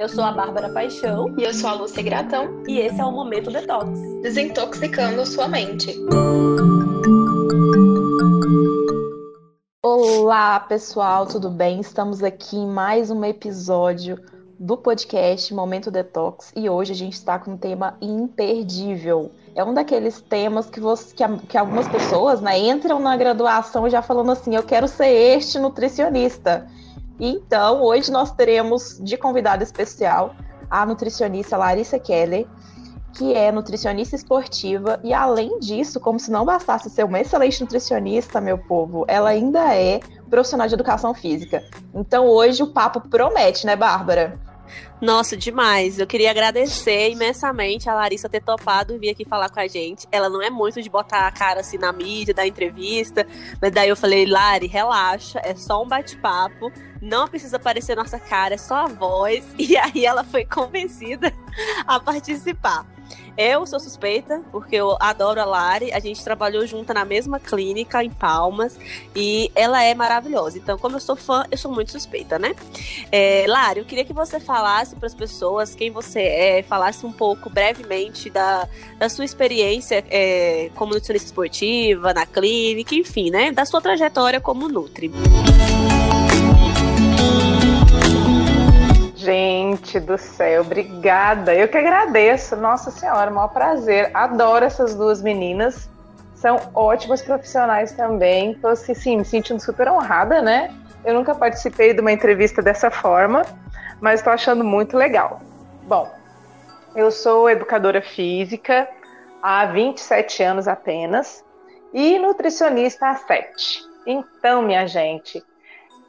Eu sou a Bárbara Paixão. E eu sou a Lúcia Gratão. E esse é o Momento Detox Desintoxicando sua mente. Olá, pessoal, tudo bem? Estamos aqui em mais um episódio do podcast Momento Detox e hoje a gente está com um tema imperdível. É um daqueles temas que, você, que, que algumas pessoas né, entram na graduação já falando assim: eu quero ser este nutricionista. Então, hoje nós teremos de convidada especial a nutricionista Larissa Keller, que é nutricionista esportiva e além disso, como se não bastasse ser uma excelente nutricionista, meu povo, ela ainda é profissional de educação física. Então, hoje o papo promete, né, Bárbara? Nossa, demais. Eu queria agradecer imensamente a Larissa ter topado vir aqui falar com a gente. Ela não é muito de botar a cara assim na mídia, da entrevista, mas daí eu falei, Lari, relaxa, é só um bate-papo, não precisa aparecer nossa cara, é só a voz. E aí ela foi convencida a participar. Eu sou suspeita, porque eu adoro a Lari. A gente trabalhou junto na mesma clínica em Palmas e ela é maravilhosa. Então, como eu sou fã, eu sou muito suspeita, né? É, Lari, eu queria que você falasse para as pessoas quem você é, falasse um pouco brevemente da, da sua experiência é, como nutricionista esportiva, na clínica, enfim, né? Da sua trajetória como Nutri. Música Gente do céu, obrigada. Eu que agradeço. Nossa Senhora, maior prazer. Adoro essas duas meninas. São ótimas profissionais também. Tô assim, sim, me sentindo super honrada, né? Eu nunca participei de uma entrevista dessa forma, mas estou achando muito legal. Bom, eu sou educadora física há 27 anos apenas e nutricionista há 7. Então, minha gente,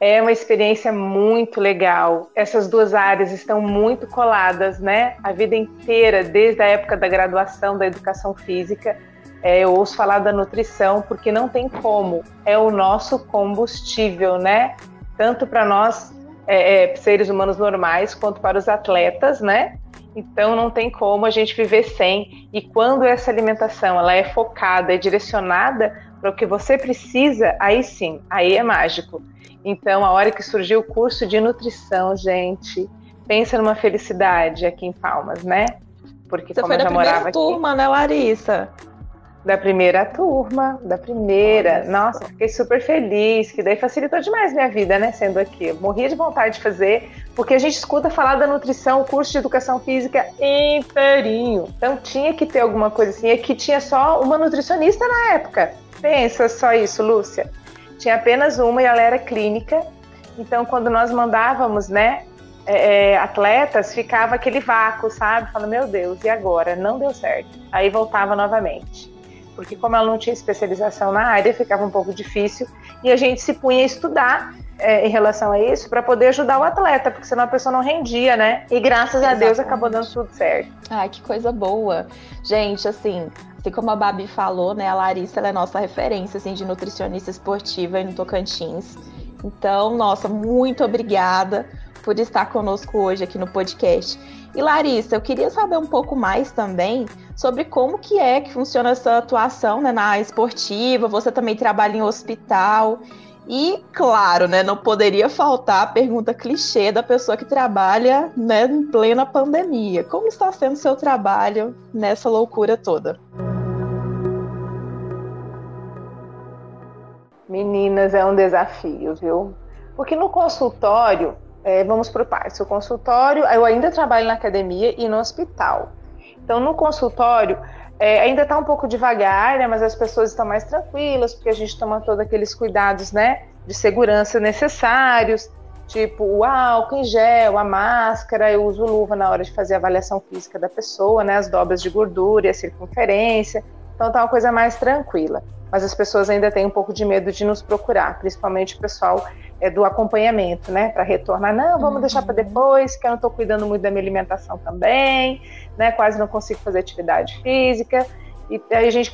é uma experiência muito legal. Essas duas áreas estão muito coladas, né? A vida inteira, desde a época da graduação da educação física, é, eu ouço falar da nutrição porque não tem como. É o nosso combustível, né? Tanto para nós é, é, seres humanos normais quanto para os atletas, né? Então não tem como a gente viver sem. E quando essa alimentação ela é focada, é direcionada para o que você precisa, aí sim, aí é mágico. Então, a hora que surgiu o curso de nutrição, gente, pensa numa felicidade aqui em Palmas, né? Porque Você como foi eu já morava aqui. turma, né, Larissa? Da primeira turma, da primeira. Nossa, fiquei super feliz, que daí facilitou demais minha vida, né, sendo aqui. Eu morria de vontade de fazer, porque a gente escuta falar da nutrição, o curso de educação física inteirinho. Então tinha que ter alguma coisa assim, e que tinha só uma nutricionista na época. Pensa só isso, Lúcia tinha apenas uma e ela era clínica. Então, quando nós mandávamos, né, é, é, atletas, ficava aquele vácuo, sabe? Falando, meu Deus, e agora? Não deu certo. Aí voltava novamente. Porque como ela não tinha especialização na área, ficava um pouco difícil. E a gente se punha a estudar é, em relação a isso para poder ajudar o atleta, porque senão a pessoa não rendia, né? E graças Exatamente. a Deus acabou dando tudo certo. Ai, que coisa boa. Gente, assim, Assim como a Babi falou, né, a Larissa é nossa referência assim, de nutricionista esportiva no Tocantins. Então, nossa, muito obrigada por estar conosco hoje aqui no podcast. E Larissa, eu queria saber um pouco mais também sobre como que é que funciona essa atuação né, na esportiva. Você também trabalha em hospital. E, claro, né, não poderia faltar a pergunta clichê da pessoa que trabalha né, em plena pandemia. Como está sendo o seu trabalho nessa loucura toda? Meninas, é um desafio, viu? Porque no consultório, é, vamos por partes. O consultório, eu ainda trabalho na academia e no hospital. Então, no consultório, é, ainda está um pouco devagar, né? Mas as pessoas estão mais tranquilas, porque a gente toma todos aqueles cuidados, né? De segurança necessários, tipo o álcool em gel, a máscara, eu uso luva na hora de fazer a avaliação física da pessoa, né? As dobras de gordura e a circunferência. Então, tá uma coisa mais tranquila mas as pessoas ainda têm um pouco de medo de nos procurar, principalmente o pessoal é, do acompanhamento, né, para retornar. Não, vamos uhum. deixar para depois, que eu não estou cuidando muito da minha alimentação também, né, quase não consigo fazer atividade física. E aí a gente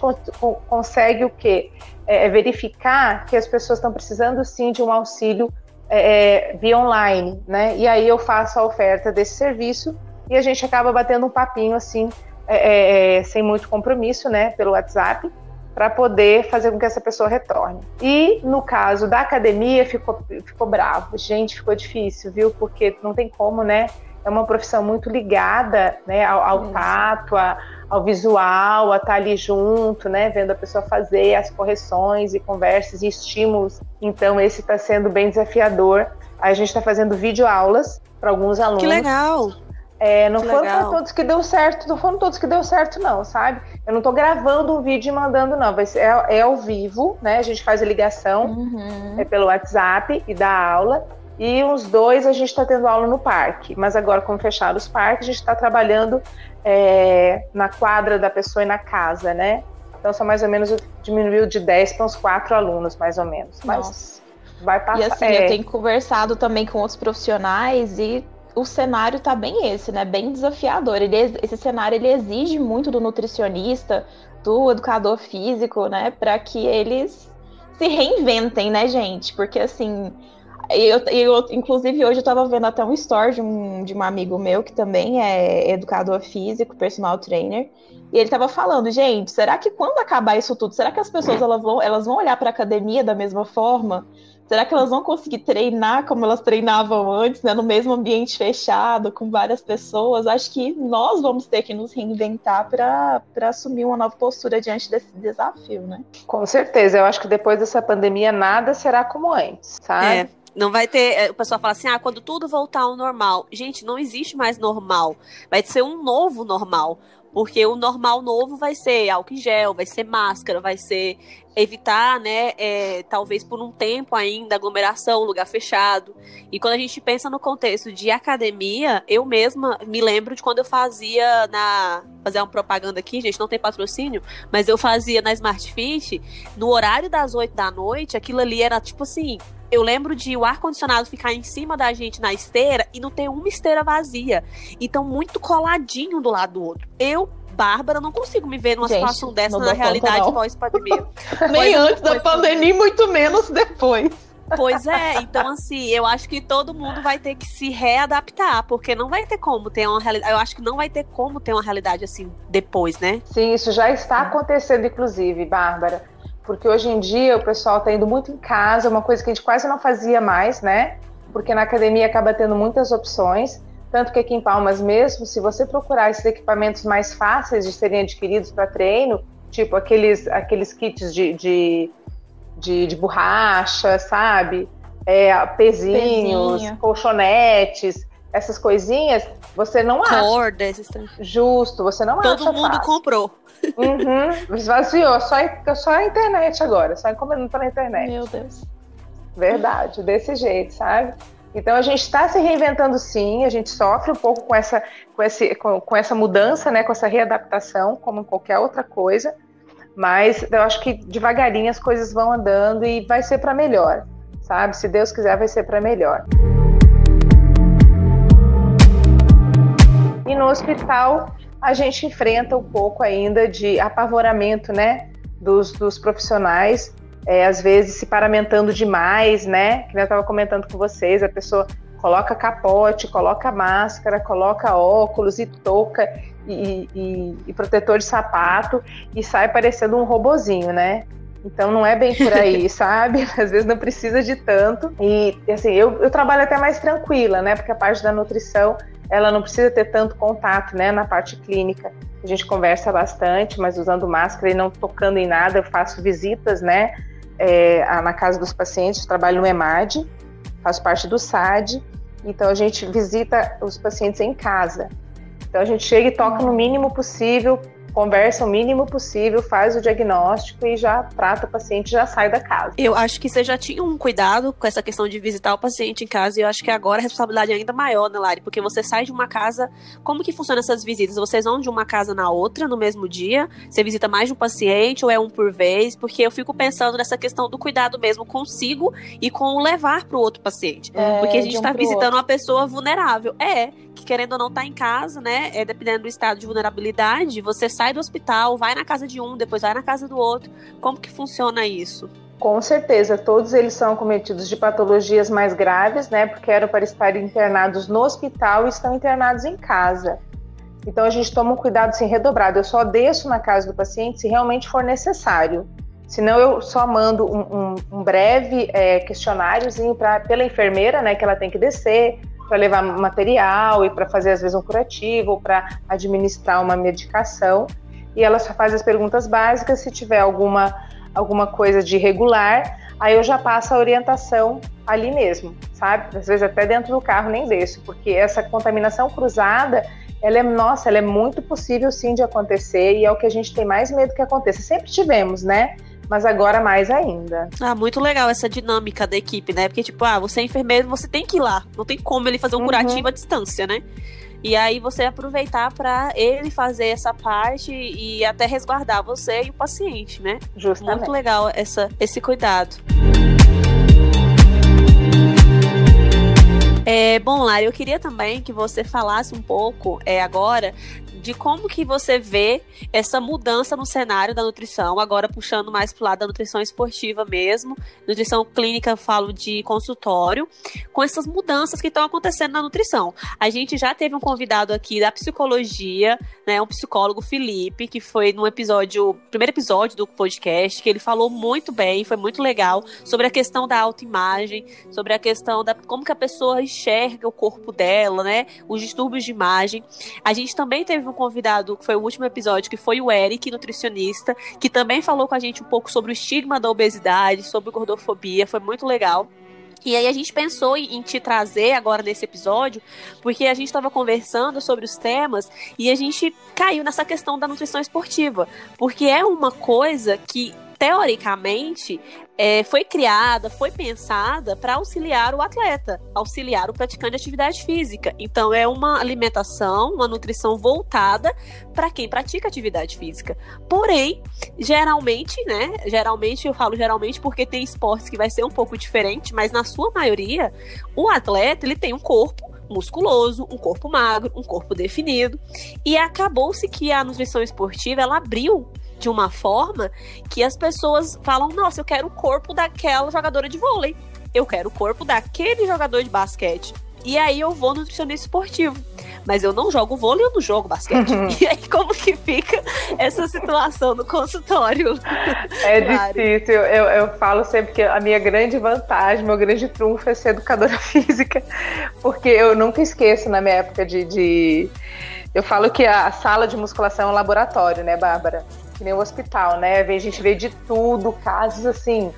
consegue o quê? É, é, verificar que as pessoas estão precisando sim de um auxílio é, é, via online, né? E aí eu faço a oferta desse serviço e a gente acaba batendo um papinho assim, é, é, sem muito compromisso, né, pelo WhatsApp para poder fazer com que essa pessoa retorne. E no caso da academia ficou, ficou bravo, gente, ficou difícil, viu? Porque não tem como, né? é uma profissão muito ligada né, ao, ao tato, a, ao visual, a estar ali junto, né, vendo a pessoa fazer as correções e conversas e estímulos. Então, esse está sendo bem desafiador. A gente está fazendo videoaulas para alguns alunos. Que legal! É, não que foram legal. todos que deu certo, não foram todos que deu certo, não, sabe? Eu não estou gravando um vídeo e mandando, não. Vai ser, é, é ao vivo, né? A gente faz a ligação uhum. é pelo WhatsApp e dá aula. E uns dois a gente está tendo aula no parque. Mas agora, como fecharam os parques, a gente está trabalhando é, na quadra da pessoa e na casa, né? Então, são mais ou menos, diminuiu de 10 para uns 4 alunos, mais ou menos. Mas Nossa. vai passar. E assim, é... eu tenho conversado também com outros profissionais e o cenário tá bem esse, né? Bem desafiador. Ele, esse cenário ele exige muito do nutricionista, do educador físico, né? Para que eles se reinventem, né, gente? Porque assim, eu, eu, inclusive, hoje eu estava vendo até um story de um, de um amigo meu que também é educador físico, personal trainer, e ele estava falando, gente, será que quando acabar isso tudo, será que as pessoas elas vão, elas vão olhar para academia da mesma forma? Será que elas vão conseguir treinar como elas treinavam antes, né, no mesmo ambiente fechado, com várias pessoas? Acho que nós vamos ter que nos reinventar para assumir uma nova postura diante desse desafio, né? Com certeza. Eu acho que depois dessa pandemia nada será como antes, sabe? É. Não vai ter. É, o pessoal fala assim: ah, quando tudo voltar ao normal. Gente, não existe mais normal. Vai ser um novo normal. Porque o normal novo vai ser álcool em gel, vai ser máscara, vai ser evitar, né, é, talvez por um tempo ainda, aglomeração, lugar fechado. E quando a gente pensa no contexto de academia, eu mesma me lembro de quando eu fazia na. Fazer uma propaganda aqui, gente, não tem patrocínio, mas eu fazia na Smart Fit, no horário das 8 da noite, aquilo ali era tipo assim, eu lembro de o ar-condicionado ficar em cima da gente na esteira e não ter uma esteira vazia. Então, muito coladinho do lado do outro. Eu, Bárbara, não consigo me ver numa gente, situação dessa na realidade pós-pandemia. Nem antes da pandemia, muito menos depois. Pois é, então assim, eu acho que todo mundo vai ter que se readaptar, porque não vai ter como ter uma realidade. Eu acho que não vai ter como ter uma realidade assim depois, né? Sim, isso já está acontecendo, inclusive, Bárbara porque hoje em dia o pessoal está indo muito em casa, uma coisa que a gente quase não fazia mais, né? Porque na academia acaba tendo muitas opções, tanto que aqui em Palmas mesmo, se você procurar esses equipamentos mais fáceis de serem adquiridos para treino, tipo aqueles, aqueles kits de, de, de, de borracha, sabe? É, pezinhos, Pezinho. colchonetes, essas coisinhas, você não acha. Cordas. Justo, você não Todo acha. Todo mundo fácil. comprou. Uhum, esvaziou, só, só a internet agora, só encomendando pela internet. Meu Deus. Verdade, desse jeito, sabe? Então a gente está se reinventando sim, a gente sofre um pouco com essa, com, esse, com, com essa mudança, né, com essa readaptação, como qualquer outra coisa, mas eu acho que devagarinho as coisas vão andando e vai ser para melhor, sabe? Se Deus quiser, vai ser para melhor. E no hospital a gente enfrenta um pouco ainda de apavoramento, né, dos, dos profissionais, é, às vezes se paramentando demais, né, que eu estava comentando com vocês, a pessoa coloca capote, coloca máscara, coloca óculos e touca e, e, e protetor de sapato e sai parecendo um robozinho, né? Então não é bem por aí, sabe? Às vezes não precisa de tanto. E assim, eu, eu trabalho até mais tranquila, né? Porque a parte da nutrição ela não precisa ter tanto contato, né? Na parte clínica, a gente conversa bastante, mas usando máscara e não tocando em nada. Eu faço visitas, né? É, na casa dos pacientes, trabalho no EMAD, faço parte do SAD, então a gente visita os pacientes em casa. Então a gente chega e toca no mínimo possível conversa o mínimo possível, faz o diagnóstico e já trata o paciente já sai da casa. Eu acho que você já tinha um cuidado com essa questão de visitar o paciente em casa e eu acho que agora a responsabilidade é ainda maior, né, Lari? Porque você sai de uma casa. Como que funciona essas visitas? Vocês vão de uma casa na outra no mesmo dia? Você visita mais de um paciente ou é um por vez? Porque eu fico pensando nessa questão do cuidado mesmo consigo e com o levar para o outro paciente. É, Porque a gente está um visitando outro. uma pessoa vulnerável. É, que querendo ou não tá em casa, né? É, dependendo do estado de vulnerabilidade, você sai do hospital, vai na casa de um, depois vai na casa do outro. Como que funciona isso? Com certeza, todos eles são cometidos de patologias mais graves, né? Porque eram para estar internados no hospital e estão internados em casa. Então a gente toma um cuidado assim, redobrado. Eu só desço na casa do paciente se realmente for necessário. Senão eu só mando um, um, um breve é, questionáriozinho pra, pela enfermeira, né? Que ela tem que descer, para levar material e para fazer às vezes um curativo para administrar uma medicação. E ela só faz as perguntas básicas, se tiver alguma alguma coisa de irregular, aí eu já passo a orientação ali mesmo, sabe? Às vezes até dentro do carro nem deixo, porque essa contaminação cruzada, ela é, nossa, ela é muito possível sim de acontecer e é o que a gente tem mais medo que aconteça. Sempre tivemos, né? Mas agora mais ainda. Ah, muito legal essa dinâmica da equipe, né? Porque, tipo, ah, você é enfermeiro, você tem que ir lá. Não tem como ele fazer um uhum. curativo à distância, né? E aí você aproveitar para ele fazer essa parte e até resguardar você e o paciente, né? Justamente. Muito legal essa, esse cuidado. É, bom, Lara, eu queria também que você falasse um pouco é, agora de como que você vê essa mudança no cenário da nutrição, agora puxando mais para o lado da nutrição esportiva mesmo, nutrição clínica, eu falo de consultório, com essas mudanças que estão acontecendo na nutrição. A gente já teve um convidado aqui da psicologia, né, um psicólogo Felipe, que foi no episódio, primeiro episódio do podcast, que ele falou muito bem, foi muito legal sobre a questão da autoimagem, sobre a questão da como que a pessoa enxerga o corpo dela, né, os distúrbios de imagem. A gente também teve um convidado, que foi o último episódio, que foi o Eric, nutricionista, que também falou com a gente um pouco sobre o estigma da obesidade, sobre gordofobia, foi muito legal. E aí a gente pensou em, te trazer agora nesse episódio, porque a gente estava conversando sobre os temas e a gente caiu nessa questão da nutrição esportiva, porque é uma coisa que teoricamente é, foi criada, foi pensada para auxiliar o atleta, auxiliar o praticante de atividade física. Então, é uma alimentação, uma nutrição voltada para quem pratica atividade física. Porém, geralmente, né? Geralmente, eu falo geralmente porque tem esportes que vai ser um pouco diferente, mas na sua maioria, o atleta ele tem um corpo musculoso, um corpo magro, um corpo definido. E acabou-se que a nutrição esportiva ela abriu de uma forma que as pessoas falam: nossa, eu quero o corpo daquela jogadora de vôlei, eu quero o corpo daquele jogador de basquete. E aí eu vou no nutricionista esportivo. Mas eu não jogo vôlei, eu não jogo basquete. e aí como que fica essa situação no consultório? É difícil. Eu, eu falo sempre que a minha grande vantagem, meu grande trunfo é ser educadora física. Porque eu nunca esqueço na minha época de... de... Eu falo que a sala de musculação é um laboratório, né, Bárbara? Que nem o hospital, né? A gente vê de tudo, casos assim,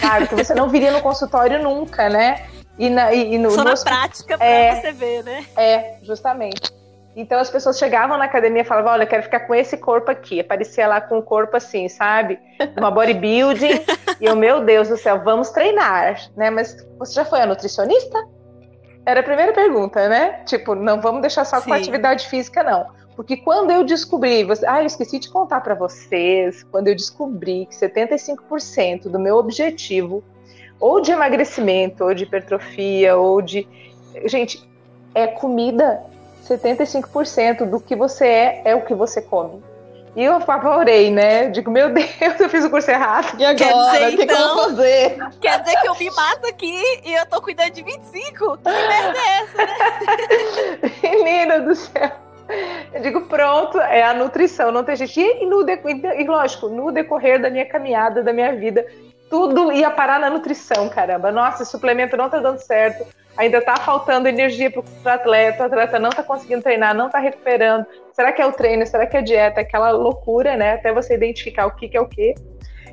sabe, que você não viria no consultório nunca, né? E, na, e, e no, Só no na prática pra é, você ver, né? É, justamente. Então as pessoas chegavam na academia e falavam, olha, eu quero ficar com esse corpo aqui. Aparecia lá com o corpo assim, sabe? Uma bodybuilding. e eu, meu Deus do céu, vamos treinar, né? Mas você já foi a nutricionista? Era a primeira pergunta, né? Tipo, não vamos deixar só Sim. com atividade física, não. Porque quando eu descobri, você, ah, eu esqueci de contar para vocês, quando eu descobri que 75% do meu objetivo, ou de emagrecimento, ou de hipertrofia, ou de. Gente, é comida. 75% do que você é, é o que você come. E eu apavorei, né? Digo, meu Deus, eu fiz o curso errado. E agora? Quer dizer, o que, então, que eu vou então, fazer? Quer dizer que eu me mato aqui e eu tô cuidando de 25? Que merda é essa, né? Menina do céu. Eu digo, pronto, é a nutrição, não tem gente. E, no, e lógico, no decorrer da minha caminhada, da minha vida, tudo ia parar na nutrição, caramba. Nossa, esse suplemento não tá dando certo, ainda tá faltando energia pro atleta, o atleta não tá conseguindo treinar, não tá recuperando. Será que é o treino? Será que é a dieta? Aquela loucura, né? Até você identificar o que, que é o que.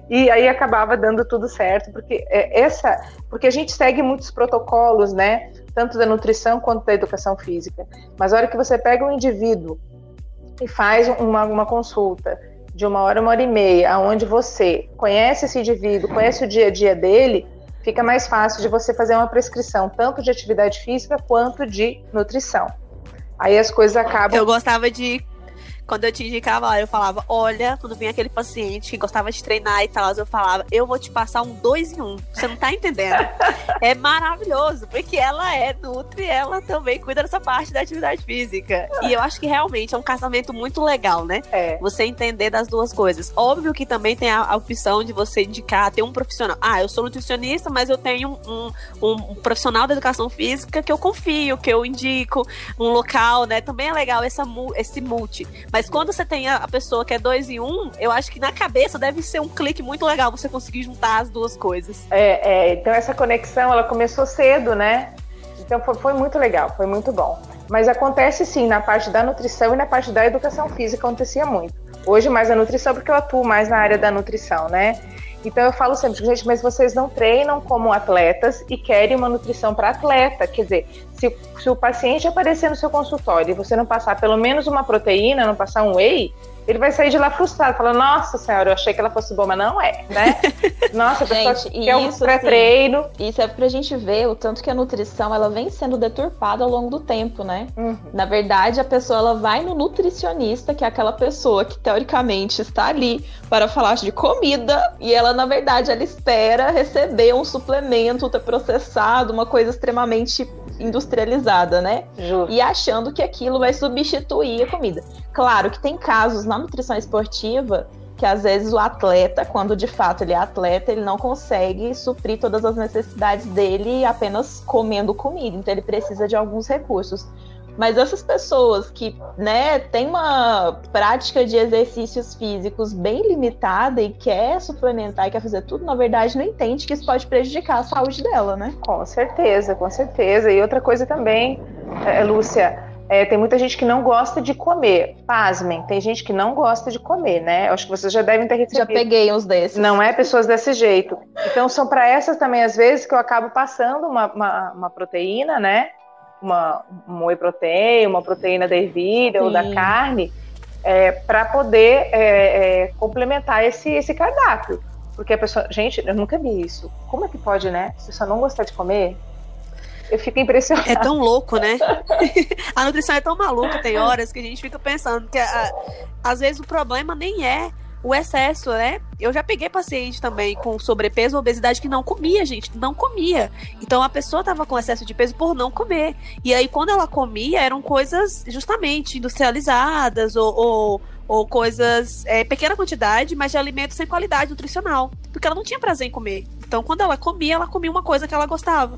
E aí acabava dando tudo certo, porque é, essa, porque a gente segue muitos protocolos, né? Tanto da nutrição quanto da educação física. Mas a hora que você pega um indivíduo e faz uma, uma consulta de uma hora, uma hora e meia, onde você conhece esse indivíduo, conhece o dia a dia dele, fica mais fácil de você fazer uma prescrição tanto de atividade física quanto de nutrição. Aí as coisas acabam. Eu gostava de quando eu te indicava, eu falava, olha, quando vinha aquele paciente que gostava de treinar e tal, eu falava, eu vou te passar um dois em um. Você não tá entendendo? é maravilhoso, porque ela é nutri, ela também cuida dessa parte da atividade física. E eu acho que realmente é um casamento muito legal, né? É. Você entender das duas coisas. Óbvio que também tem a, a opção de você indicar, ter um profissional. Ah, eu sou nutricionista, mas eu tenho um, um, um profissional da educação física que eu confio, que eu indico, um local, né? Também é legal essa, esse multi. Mas quando você tem a pessoa que é dois em um, eu acho que na cabeça deve ser um clique muito legal você conseguir juntar as duas coisas. É, é então essa conexão ela começou cedo, né? Então foi, foi, muito legal, foi muito bom. Mas acontece sim na parte da nutrição e na parte da educação física acontecia muito. Hoje mais a nutrição porque eu atuo mais na área da nutrição, né? Então eu falo sempre, gente, mas vocês não treinam como atletas e querem uma nutrição para atleta. Quer dizer, se, se, o paciente aparecer no seu consultório e você não passar pelo menos uma proteína, não passar um whey, ele vai sair de lá frustrado, falando, nossa senhora, eu achei que ela fosse boa, mas não é, né? Nossa, gente, quer um pré-treino. Isso é pra gente ver o tanto que a nutrição ela vem sendo deturpada ao longo do tempo, né? Uhum. Na verdade, a pessoa ela vai no nutricionista, que é aquela pessoa que teoricamente está ali para falar de comida, e ela, na verdade, ela espera receber um suplemento ultraprocessado, uma coisa extremamente industrializada, né? Justo. E achando que aquilo vai substituir a comida. Claro que tem casos na nutrição esportiva que às vezes o atleta, quando de fato ele é atleta, ele não consegue suprir todas as necessidades dele apenas comendo comida, então ele precisa de alguns recursos. Mas essas pessoas que, né, tem uma prática de exercícios físicos bem limitada e quer suplementar e quer fazer tudo, na verdade não entende que isso pode prejudicar a saúde dela, né? Com certeza, com certeza. E outra coisa também, é, Lúcia, é, tem muita gente que não gosta de comer. Pasmem, tem gente que não gosta de comer, né? Acho que vocês já devem ter recebido. Já peguei uns desses. Não é pessoas desse jeito. Então são para essas também, às vezes, que eu acabo passando uma, uma, uma proteína, né? Uma, um whey protein, uma proteína da ervilha Sim. ou da carne, é, para poder é, é, complementar esse, esse cardápio. Porque a pessoa, gente, eu nunca vi isso. Como é que pode, né? Se só não gostar de comer, eu fico impressionada. É tão louco, né? a nutrição é tão maluca, tem horas que a gente fica pensando que a, às vezes o problema nem é o excesso, né? Eu já peguei paciente também com sobrepeso ou obesidade que não comia, gente, não comia. Então a pessoa tava com excesso de peso por não comer. E aí quando ela comia, eram coisas justamente industrializadas ou, ou, ou coisas, é, pequena quantidade, mas de alimento sem qualidade nutricional. Porque ela não tinha prazer em comer. Então quando ela comia, ela comia uma coisa que ela gostava.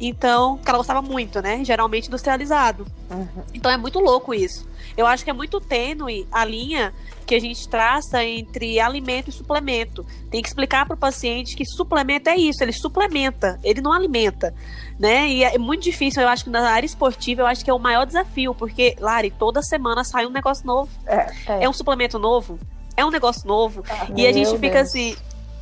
Então, que ela gostava muito, né? Geralmente industrializado. Uhum. Então é muito louco isso. Eu acho que é muito tênue a linha que a gente traça entre alimento e suplemento. Tem que explicar para o paciente que suplemento é isso, ele suplementa, ele não alimenta, né? E é muito difícil, eu acho que na área esportiva, eu acho que é o maior desafio, porque, Lari, toda semana sai um negócio novo. É, é. é um suplemento novo, é um negócio novo. Ah, e a gente fica Deus. assim,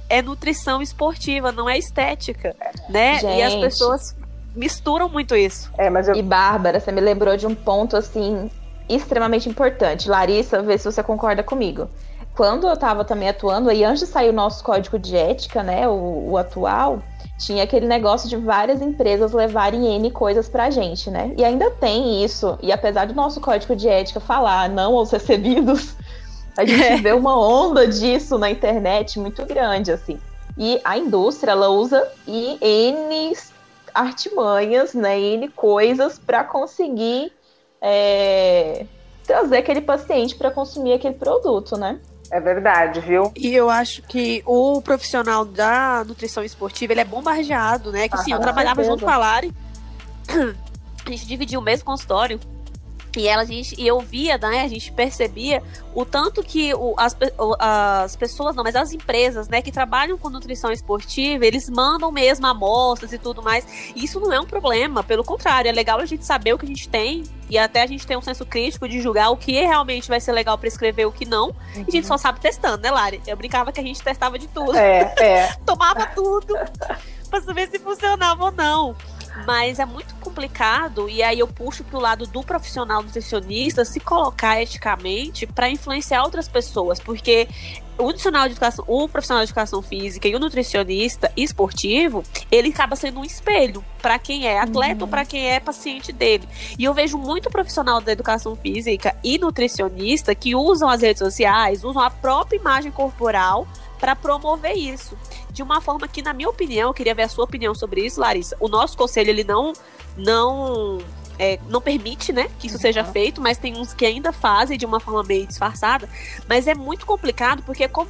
é nutrição esportiva, não é estética, né? Gente. E as pessoas misturam muito isso. É, mas eu... E Bárbara, você me lembrou de um ponto assim extremamente importante. Larissa, vê se você concorda comigo. Quando eu estava também atuando, aí antes de sair o nosso código de ética, né, o, o atual, tinha aquele negócio de várias empresas levarem N coisas pra gente, né? E ainda tem isso. E apesar do nosso código de ética falar não aos recebidos, a gente é. vê uma onda disso na internet muito grande, assim. E a indústria, ela usa N artimanhas, né, N coisas para conseguir é, trazer aquele paciente para consumir aquele produto, né? É verdade, viu? E eu acho que o profissional da nutrição esportiva, ele é bombardeado, né? Que ah, sim, eu trabalhava certeza. junto com a Lari. A gente dividia o mesmo consultório. E ela, a gente, e eu via, né, a gente percebia o tanto que o, as, as pessoas, não, mas as empresas, né, que trabalham com nutrição esportiva, eles mandam mesmo amostras e tudo mais. E isso não é um problema, pelo contrário, é legal a gente saber o que a gente tem e até a gente ter um senso crítico de julgar o que realmente vai ser legal para escrever o que não. Uhum. E a gente só sabe testando, né, Lari? Eu brincava que a gente testava de tudo. É, é. Tomava tudo pra saber se funcionava ou não. Mas é muito complicado, e aí eu puxo pro lado do profissional nutricionista se colocar eticamente para influenciar outras pessoas, porque o profissional de educação, o profissional de educação física e o nutricionista esportivo, ele acaba sendo um espelho para quem é atleta uhum. ou para quem é paciente dele. E eu vejo muito profissional da educação física e nutricionista que usam as redes sociais, usam a própria imagem corporal para promover isso. De uma forma que, na minha opinião, eu queria ver a sua opinião sobre isso, Larissa. O nosso conselho, ele não, não, é, não permite, né, que isso uhum. seja feito, mas tem uns que ainda fazem de uma forma meio disfarçada. Mas é muito complicado porque como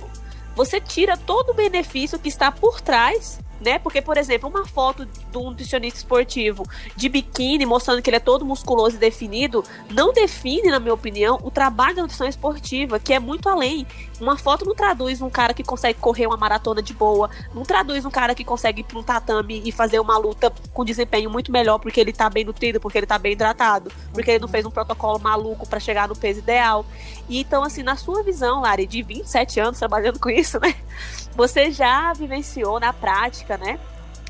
você tira todo o benefício que está por trás né? Porque, por exemplo, uma foto de um nutricionista esportivo de biquíni mostrando que ele é todo musculoso e definido, não define, na minha opinião, o trabalho da nutrição esportiva, que é muito além. Uma foto não traduz um cara que consegue correr uma maratona de boa, não traduz um cara que consegue ir pra um tatame e fazer uma luta com desempenho muito melhor porque ele tá bem nutrido, porque ele tá bem hidratado, porque ele não fez um protocolo maluco para chegar no peso ideal. E então, assim, na sua visão, Lari, de 27 anos trabalhando com isso, né? Você já vivenciou na prática, né?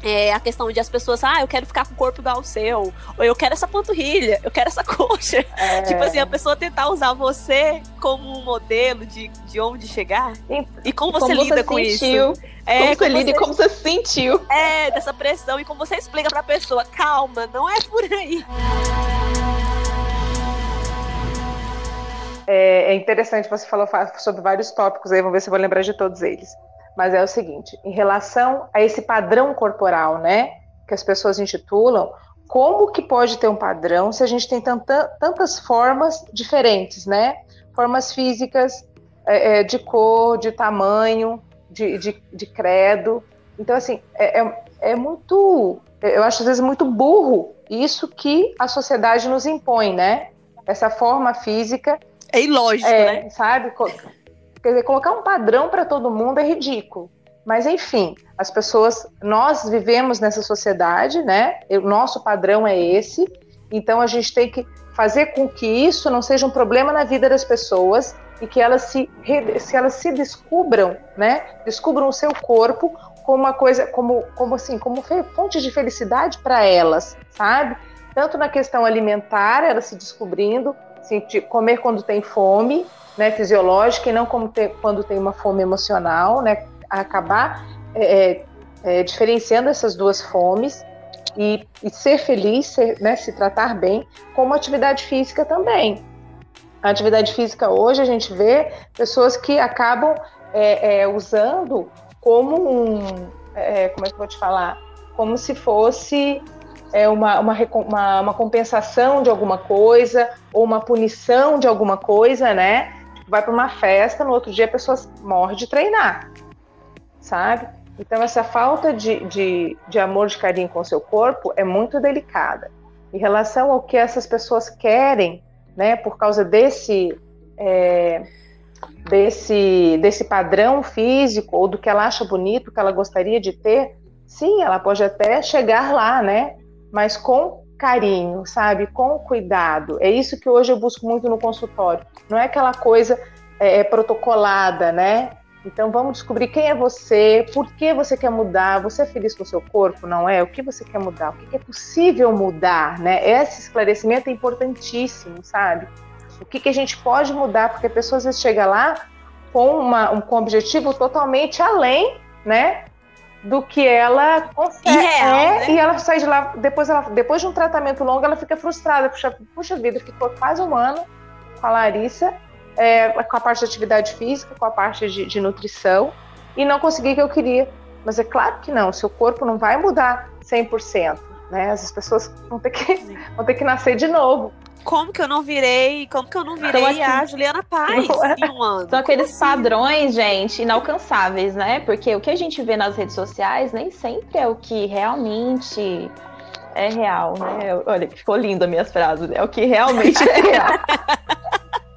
É a questão de as pessoas, ah, eu quero ficar com o corpo igual ao seu, ou eu quero essa panturrilha, eu quero essa coxa. É... Tipo assim, a pessoa tentar usar você como um modelo de, de onde chegar. E, e como você como lida você com sentiu, isso? É, como, você lida e como você se sentiu. É, dessa pressão, e como você explica pra pessoa, calma, não é por aí. É, é interessante, você falou sobre vários tópicos aí, vamos ver se eu vou lembrar de todos eles mas é o seguinte: em relação a esse padrão corporal, né, que as pessoas intitulam, como que pode ter um padrão se a gente tem tanta, tantas formas diferentes, né? Formas físicas, é, é, de cor, de tamanho, de, de, de credo. Então, assim, é, é, é muito. Eu acho às vezes muito burro isso que a sociedade nos impõe, né? Essa forma física. É ilógico, é, né? Sabe? Quer dizer, colocar um padrão para todo mundo é ridículo. Mas enfim, as pessoas, nós vivemos nessa sociedade, né? O nosso padrão é esse. Então a gente tem que fazer com que isso não seja um problema na vida das pessoas e que elas se, se elas se descubram, né? Descubram o seu corpo como uma coisa, como, como assim, como fonte de felicidade para elas, sabe? Tanto na questão alimentar, elas se descobrindo, de comer quando tem fome, né, fisiológica e não como ter, quando tem uma fome emocional, né, acabar é, é, é, diferenciando essas duas fomes e, e ser feliz, ser, né, se tratar bem, como atividade física também. A atividade física hoje a gente vê pessoas que acabam é, é, usando como um, é, como é que eu vou te falar, como se fosse é uma, uma, uma, uma, compensação de alguma coisa ou uma punição de alguma coisa, né? vai para uma festa, no outro dia a pessoa morre de treinar, sabe? Então, essa falta de, de, de amor, de carinho com o seu corpo é muito delicada. Em relação ao que essas pessoas querem, né, por causa desse, é, desse, desse padrão físico ou do que ela acha bonito, que ela gostaria de ter, sim, ela pode até chegar lá, né? Mas com carinho, sabe? Com cuidado. É isso que hoje eu busco muito no consultório. Não é aquela coisa é, é, protocolada, né? Então vamos descobrir quem é você, por que você quer mudar, você é feliz com o seu corpo, não é? O que você quer mudar? O que é possível mudar, né? Esse esclarecimento é importantíssimo, sabe? O que, que a gente pode mudar, porque a pessoa às vezes chega lá com, uma, um, com um objetivo totalmente além, né? Do que ela consegue. Irreal, é, né? E ela sai de lá, depois, ela, depois de um tratamento longo, ela fica frustrada. Puxa, puxa vida, ficou quase um ano com a Larissa, é, com a parte de atividade física, com a parte de, de nutrição, e não consegui o que eu queria. Mas é claro que não, seu corpo não vai mudar 100%. Né? As pessoas vão ter que, vão ter que nascer de novo como que eu não virei, como que eu não virei então, assim, a Juliana Paz em um ano? São aqueles assim? padrões, gente, inalcançáveis, né? Porque o que a gente vê nas redes sociais nem sempre é o que realmente é real, né? Olha, ficou linda minhas frases, é o que realmente é real.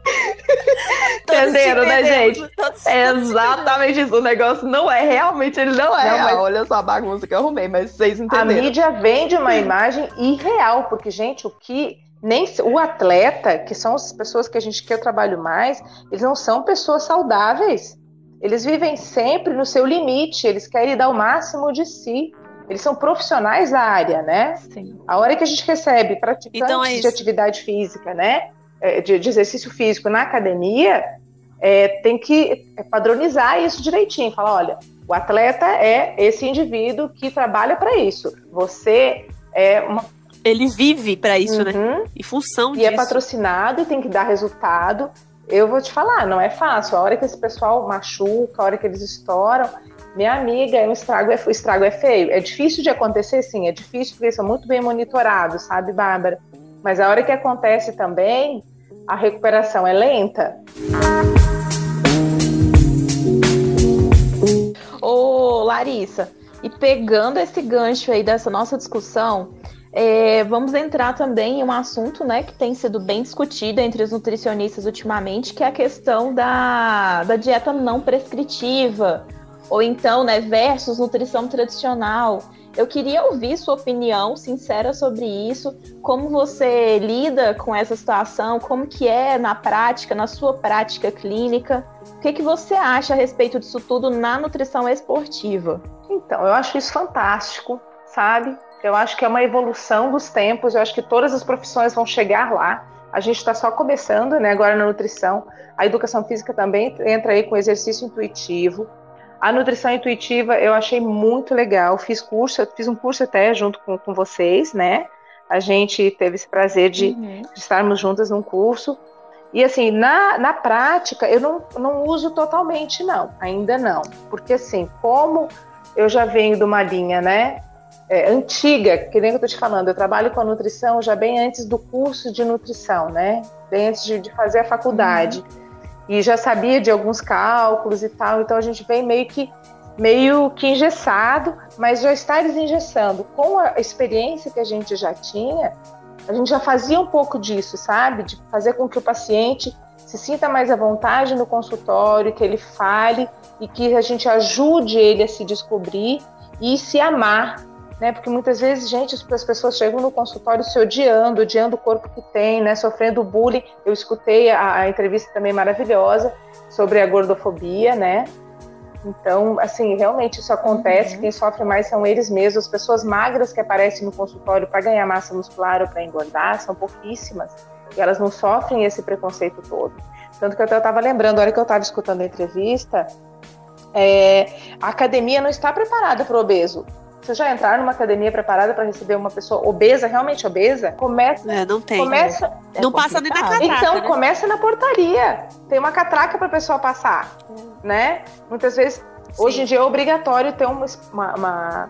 Entenderam, né, gente? É exatamente isso. O negócio não é realmente, ele não é. Não, real. Mas... Olha só a bagunça que eu arrumei, mas vocês entenderam. A mídia vende uma imagem irreal, porque, gente, o que nem o atleta, que são as pessoas que a gente quer trabalho mais, eles não são pessoas saudáveis. Eles vivem sempre no seu limite, eles querem dar o máximo de si. Eles são profissionais da área, né? Sim. A hora que a gente recebe praticantes então é de atividade física, né? É, de, de exercício físico na academia, é, tem que padronizar isso direitinho. Falar, olha, o atleta é esse indivíduo que trabalha para isso. Você é uma ele vive para isso, né? uhum. né? Em função e disso. E é patrocinado e tem que dar resultado. Eu vou te falar, não é fácil. A hora que esse pessoal machuca, a hora que eles estouram, minha amiga, o estrago é, o estrago é feio. É difícil de acontecer, sim, é difícil porque eles são muito bem monitorados, sabe, Bárbara? Mas a hora que acontece também, a recuperação é lenta. Ô, Larissa, E pegando esse gancho aí dessa nossa discussão, é, vamos entrar também em um assunto né, que tem sido bem discutido entre os nutricionistas ultimamente, que é a questão da, da dieta não prescritiva, ou então, né, versus nutrição tradicional. Eu queria ouvir sua opinião sincera sobre isso, como você lida com essa situação, como que é na prática, na sua prática clínica. O que, que você acha a respeito disso tudo na nutrição esportiva? Então, eu acho isso fantástico, sabe? Eu acho que é uma evolução dos tempos, eu acho que todas as profissões vão chegar lá. A gente está só começando, né, agora na nutrição. A educação física também entra aí com exercício intuitivo. A nutrição intuitiva eu achei muito legal. Fiz curso, fiz um curso até junto com, com vocês, né? A gente teve esse prazer de, uhum. de estarmos juntas num curso. E assim, na, na prática, eu não, não uso totalmente, não, ainda não. Porque assim, como eu já venho de uma linha, né? É, antiga, que nem eu estou te falando, eu trabalho com a nutrição já bem antes do curso de nutrição, né? Bem antes de, de fazer a faculdade. Uhum. E já sabia de alguns cálculos e tal, então a gente vem meio que meio que engessado, mas já está desengessando. Com a experiência que a gente já tinha, a gente já fazia um pouco disso, sabe? De fazer com que o paciente se sinta mais à vontade no consultório, que ele fale e que a gente ajude ele a se descobrir e se amar né? Porque muitas vezes, gente, as pessoas chegam no consultório se odiando, odiando o corpo que tem, né? Sofrendo bullying. Eu escutei a, a entrevista também maravilhosa sobre a gordofobia, né? Então, assim, realmente isso acontece. Uhum. Quem sofre mais são eles mesmos. As pessoas magras que aparecem no consultório para ganhar massa muscular ou para engordar são pouquíssimas. E elas não sofrem esse preconceito todo. Tanto que eu estava lembrando, a hora que eu estava escutando a entrevista, é, a academia não está preparada para o obeso. Você já entrar numa academia preparada para receber uma pessoa obesa, realmente obesa? Começa. É, não tem. Começa. É não passa nem na catraca. Então, né? começa na portaria. Tem uma catraca para a pessoa passar, né? Muitas vezes, Sim. hoje em dia é obrigatório ter uma, uma, uma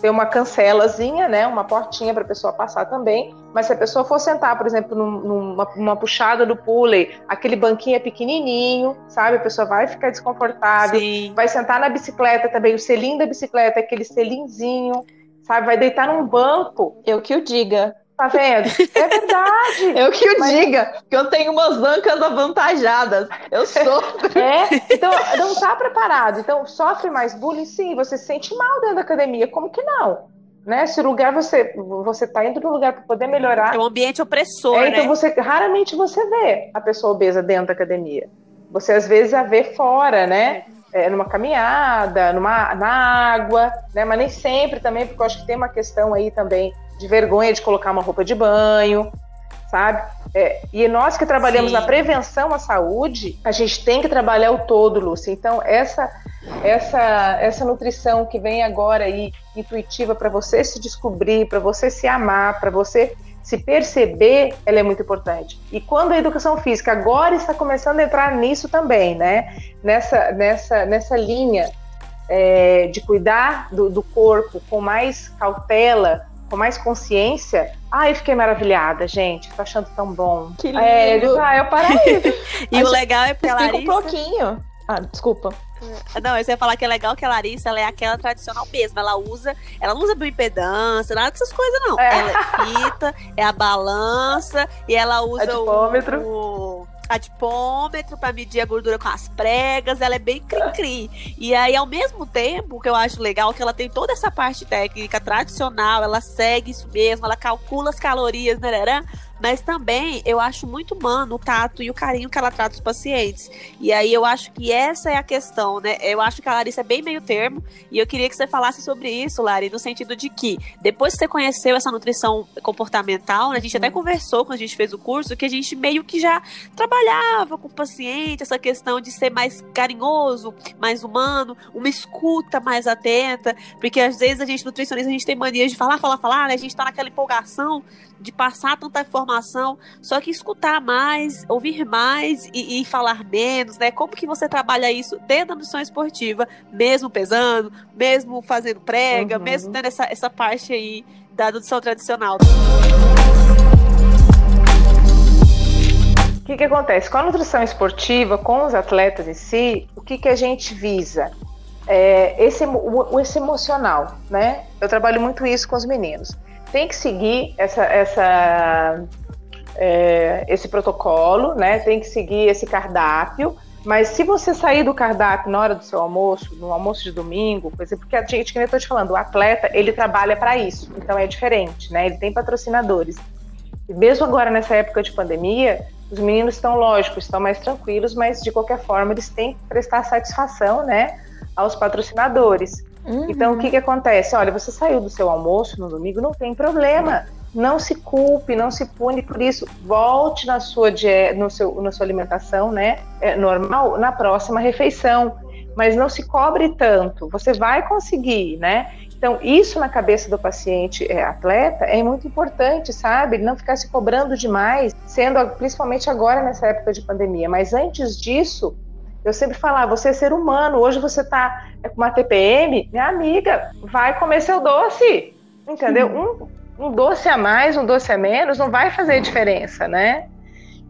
ter uma cancelazinha, né, uma portinha para a pessoa passar também. Mas se a pessoa for sentar, por exemplo, numa, numa puxada do pulley, aquele banquinho é pequenininho, sabe? A pessoa vai ficar desconfortável. Sim. Vai sentar na bicicleta também, o selim da bicicleta, aquele selinzinho, sabe? Vai deitar num banco. Eu que o diga. Tá vendo? É verdade. eu que o Mas... diga, que eu tenho umas ancas avantajadas. Eu sou. é, então não tá preparado. Então, sofre mais bullying, sim, você se sente mal dentro da academia. Como que não? Né? Se o lugar você você tá indo no lugar para poder melhorar. É um ambiente opressor, é, Então né? você raramente você vê a pessoa obesa dentro da academia. Você às vezes a vê fora, né? É, numa caminhada, numa, na água, né? Mas nem sempre também, porque eu acho que tem uma questão aí também de vergonha de colocar uma roupa de banho, sabe? É, e nós que trabalhamos Sim. na prevenção à saúde, a gente tem que trabalhar o todo, Lúcia. Então, essa, essa, essa nutrição que vem agora aí, intuitiva, para você se descobrir, para você se amar, para você se perceber, ela é muito importante. E quando a educação física agora está começando a entrar nisso também, né? Nessa, nessa, nessa linha é, de cuidar do, do corpo com mais cautela, com mais consciência, ai, fiquei maravilhada, gente. Tô achando tão bom. Que lindo. É, eu, ah, eu parei. e o legal é porque a Larissa... um pouquinho. Ah, desculpa. Não, eu ia falar que é legal que a Larissa ela é aquela tradicional mesmo. Ela usa, ela não usa bioimpedância, nada dessas coisas, não. É. Ela é fita, é a balança e ela usa o, o adipômetro para medir a gordura com as pregas, ela é bem cri-cri. E aí, ao mesmo tempo, que eu acho legal que ela tem toda essa parte técnica tradicional, ela segue isso mesmo, ela calcula as calorias, né, né, né? Mas também eu acho muito humano o tato e o carinho que ela trata os pacientes. E aí eu acho que essa é a questão, né? Eu acho que a Larissa é bem meio termo, e eu queria que você falasse sobre isso, Lari, no sentido de que depois que você conheceu essa nutrição comportamental, né, a gente até conversou quando a gente fez o curso, que a gente meio que já trabalhava com o paciente, essa questão de ser mais carinhoso, mais humano, uma escuta mais atenta, porque às vezes a gente, nutricionista, a gente tem mania de falar, falar, falar, né? A gente tá naquela empolgação de passar tanta informação, só que escutar mais, ouvir mais e, e, falar menos, né? Como que você trabalha isso dentro da nutrição esportiva, mesmo pesando, mesmo fazendo prega, uhum. mesmo tendo essa, essa parte aí da nutrição tradicional? O que, que acontece? Com a nutrição esportiva, com os atletas em si, o que, que a gente visa? É, esse, o, esse emocional, né? Eu trabalho muito isso com os meninos. Tem que seguir essa, essa, é, esse protocolo, né? Tem que seguir esse cardápio. Mas se você sair do cardápio na hora do seu almoço, no almoço de domingo, por exemplo, porque a gente, que eu estou te falando, o atleta, ele trabalha para isso, então é diferente, né? Ele tem patrocinadores. E mesmo agora, nessa época de pandemia, os meninos estão, lógico, estão mais tranquilos, mas de qualquer forma eles têm que prestar satisfação, né? Aos patrocinadores. Uhum. Então, o que, que acontece? Olha, você saiu do seu almoço no domingo, não tem problema. Não se culpe, não se pune por isso. Volte na sua, no seu, na sua alimentação né, é normal na próxima refeição. Mas não se cobre tanto. Você vai conseguir, né? Então, isso na cabeça do paciente é, atleta é muito importante, sabe? Ele não ficar se cobrando demais, sendo principalmente agora nessa época de pandemia. Mas antes disso, eu sempre falava, você é ser humano, hoje você tá com uma TPM, minha amiga, vai comer seu doce, entendeu? Um, um doce a mais, um doce a menos, não vai fazer diferença, né?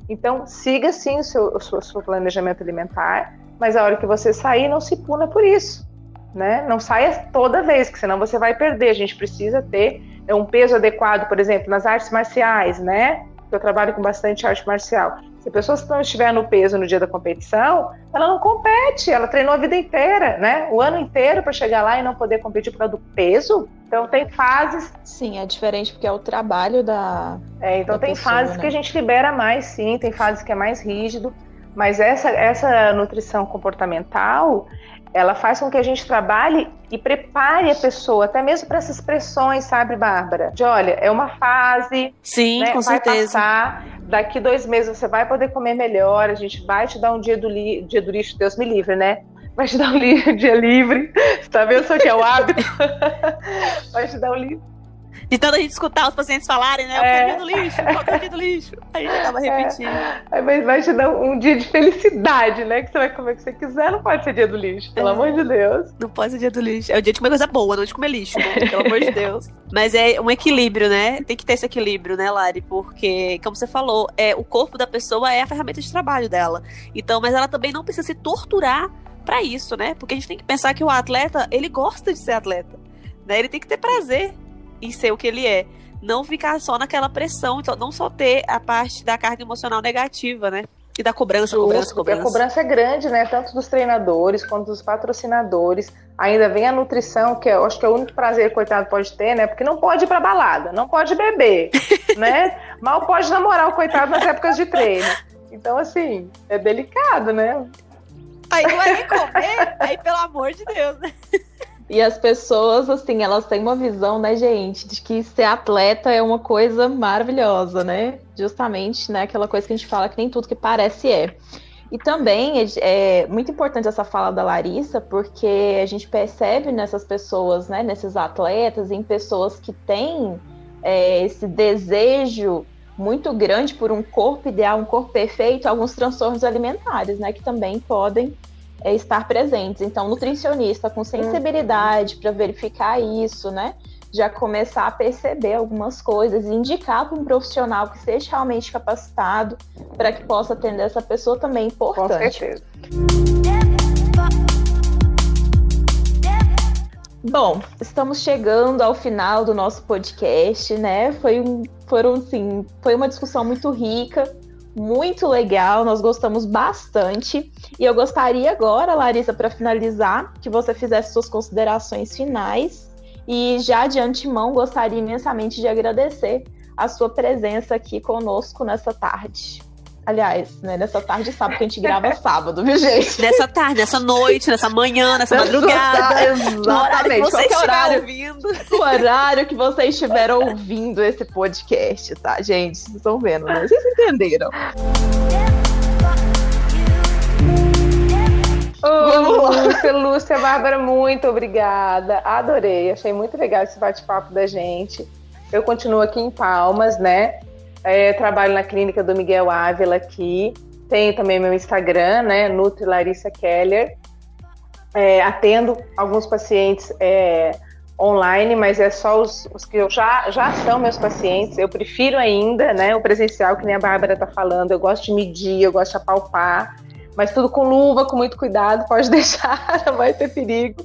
Então, siga sim o seu, o seu, o seu planejamento alimentar, mas a hora que você sair, não se puna por isso, né? Não saia toda vez, que senão você vai perder. A gente precisa ter um peso adequado, por exemplo, nas artes marciais, né? Eu trabalho com bastante arte marcial. Se a pessoa não estiver no peso no dia da competição, ela não compete, ela treinou a vida inteira, né? O ano inteiro para chegar lá e não poder competir por causa do peso. Então tem fases. Sim, é diferente porque é o trabalho da. É, então da tem pessoa, fases né? que a gente libera mais, sim, tem fases que é mais rígido. Mas essa, essa nutrição comportamental, ela faz com que a gente trabalhe e prepare a pessoa, até mesmo para essas pressões, sabe, Bárbara? De olha, é uma fase. Sim, né, com vai certeza. passar. Daqui dois meses você vai poder comer melhor. A gente vai te dar um dia do, li dia do lixo, Deus me livre, né? Vai te dar um li dia livre. Você tá vendo só que é o hábito? vai te dar um livro. De tanta gente escutar os pacientes falarem, né? Eu É. quero dia do lixo, eu quero dia do lixo. A gente acaba repetindo. Aí vai, vai te dar um dia de felicidade, né? Que você vai comer o que você quiser. Não pode ser dia do lixo, pelo É. amor de Deus. Não pode ser dia do lixo. É o dia de comer coisa boa, não de comer lixo, né? pelo amor de Deus. Mas é um equilíbrio, né? Tem que ter esse equilíbrio, né, Lari? Porque, como você falou, é, o corpo da pessoa é a ferramenta de trabalho dela. Então, mas ela também não precisa se torturar pra isso, né? Porque a gente tem que pensar que o atleta, ele gosta de ser atleta. Né? Ele tem que ter prazer em ser o que ele é. Não ficar só naquela pressão, então não só ter a parte da carga emocional negativa, né? E da cobrança, cobrança, Justo, porque cobrança. A cobrança é grande, né? Tanto dos treinadores quanto dos patrocinadores. Ainda vem a nutrição, que eu acho que é o único prazer que o coitado pode ter, né? Porque não pode ir pra balada, não pode beber, né? Mal pode namorar o coitado nas épocas de treino. Então, assim, é delicado, né? Aí não é nem comer, aí pelo amor de Deus, né? E as pessoas, assim, elas têm uma visão, né, gente, de que ser atleta é uma coisa maravilhosa, né? Justamente, né, aquela coisa que a gente fala que nem tudo que parece é. E também é, é muito importante essa fala da Larissa, porque a gente percebe nessas pessoas, né, nesses atletas, em pessoas que têm é, esse desejo muito grande por um corpo ideal, um corpo perfeito, alguns transtornos alimentares, né, que também podem é, estar presentes. Então, nutricionista com sensibilidade para verificar isso, né? Já começar a perceber algumas coisas e indicar para um profissional que seja realmente capacitado para que possa atender essa pessoa também é Com importante. certeza. Bom, estamos chegando ao final do nosso podcast, né? Foi um, foram, assim, foi uma discussão muito rica, muito legal, nós gostamos bastante. E eu gostaria agora, Larissa, para finalizar, que você fizesse suas considerações finais. E já de antemão, gostaria imensamente de agradecer a sua presença aqui conosco nessa tarde. Aliás, né, nessa tarde sábado, que a gente grava sábado, viu, gente? Nessa tarde, nessa noite, nessa manhã, nessa madrugada. No horário que Exatamente. estiver horário, ouvindo. o horário que vocês estiveram ouvindo esse podcast, tá, gente? Vocês estão vendo, né? Vocês entenderam. Vamos Ô. Lúcia, Lúcia, Bárbara, muito obrigada. Adorei, achei muito legal esse bate-papo da gente. Eu continuo aqui em Palmas, né? É, trabalho na clínica do Miguel Ávila aqui. Tenho também meu Instagram, né? Nutri Larissa Keller. É, atendo alguns pacientes é, online, mas é só os, os que eu já, já são meus pacientes. Eu prefiro ainda, né? O presencial, que nem a Bárbara tá falando. Eu gosto de medir, eu gosto de apalpar. Mas tudo com luva, com muito cuidado, pode deixar, não vai ter perigo,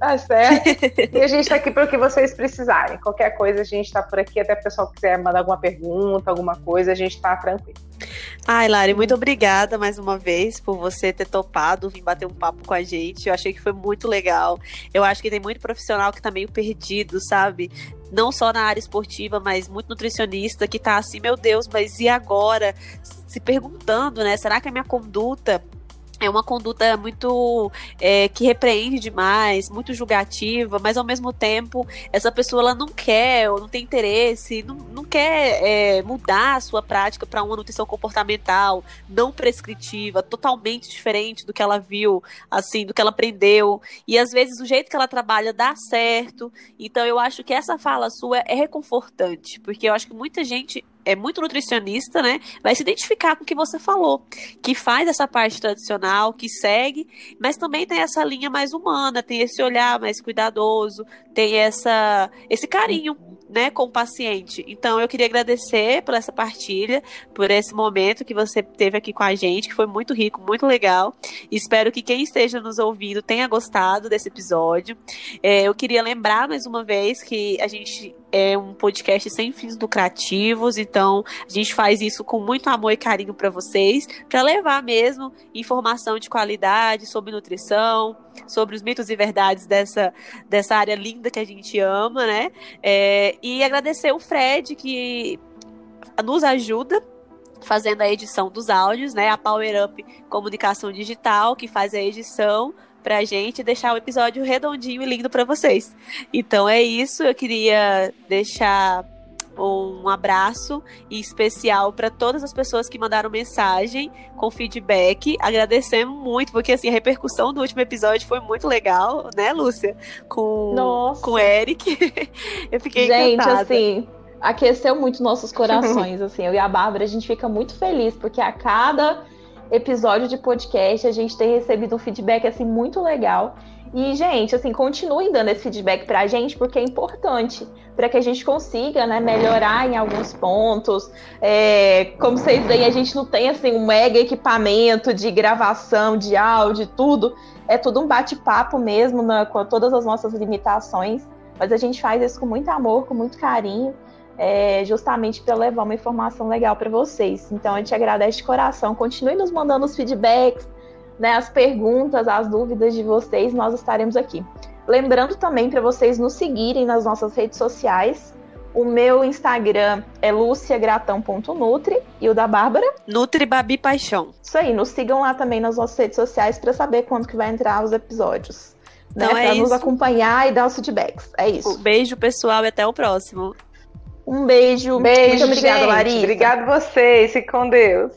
tá certo? E a gente está aqui para o que vocês precisarem. Qualquer coisa, a gente está por aqui, até o pessoal quiser mandar alguma pergunta, alguma coisa, a gente está tranquilo. Ai, Lari, muito obrigada mais uma vez por você ter topado vir bater um papo com a gente. Eu achei que foi muito legal. Eu acho que tem muito profissional que tá meio perdido, sabe? Não só na área esportiva, mas muito nutricionista que tá assim, meu Deus, mas e agora? se perguntando, né? Será que a minha conduta é uma conduta muito é, que repreende demais, muito julgativa, mas ao mesmo tempo essa pessoa ela não quer ou não tem interesse, não, não quer é, mudar a sua prática para uma nutrição comportamental não prescritiva, totalmente diferente do que ela viu, assim, do que ela aprendeu. E às vezes o jeito que ela trabalha dá certo. Então eu acho que essa fala sua é reconfortante, porque eu acho que muita gente é muito nutricionista, né? Vai se identificar com o que você falou, que faz essa parte tradicional, que segue, mas também tem essa linha mais humana, tem esse olhar mais cuidadoso, tem essa esse carinho né, com o paciente. Então, eu queria agradecer por essa partilha, por esse momento que você teve aqui com a gente, que foi muito rico, muito legal. Espero que quem esteja nos ouvindo tenha gostado desse episódio. É, eu queria lembrar mais uma vez que a gente é um podcast sem fins lucrativos, então a gente faz isso com muito amor e carinho para vocês, para levar mesmo informação de qualidade sobre nutrição, sobre os mitos e verdades dessa, dessa área linda que a gente ama, né? É, e agradecer o Fred que nos ajuda fazendo a edição dos áudios, né? A Power Up Comunicação Digital, que faz a edição pra gente deixar o episódio redondinho e lindo para vocês. Então é isso, eu queria deixar um abraço especial para todas as pessoas que mandaram mensagem com feedback. Agradecemos muito, porque assim, a repercussão do último episódio foi muito legal, né, Lúcia? Com, Nossa. com o Eric. Eu fiquei Gente, encantada. assim, aqueceu muito nossos corações, assim. Eu e a Bárbara, a gente fica muito feliz, porque a cada episódio de podcast a gente tem recebido um feedback, assim, muito legal. E, gente, assim, continuem dando esse feedback pra gente, porque é importante para que a gente consiga, né, melhorar em alguns pontos. É, como vocês veem, a gente não tem, assim, um mega equipamento de gravação, de áudio, tudo. É tudo um bate-papo mesmo, né, com todas as nossas limitações. Mas a gente faz isso com muito amor, com muito carinho, é, justamente para levar uma informação legal para vocês. Então, a gente agradece de coração. Continue nos mandando os feedbacks, né, as perguntas, as dúvidas de vocês, nós estaremos aqui. Lembrando também para vocês nos seguirem nas nossas redes sociais. O meu Instagram é luciagratão.nutri e o da Bárbara. Nutri Babi Paixão. Isso aí, nos sigam lá também nas nossas redes sociais para saber quando que vai entrar os episódios. Então né, é para nos acompanhar e dar os feedbacks. É isso. Um beijo, pessoal, e até o próximo. Um beijo. Beijo, Muito obrigada. Larissa. Obrigado vocês. Fique com Deus.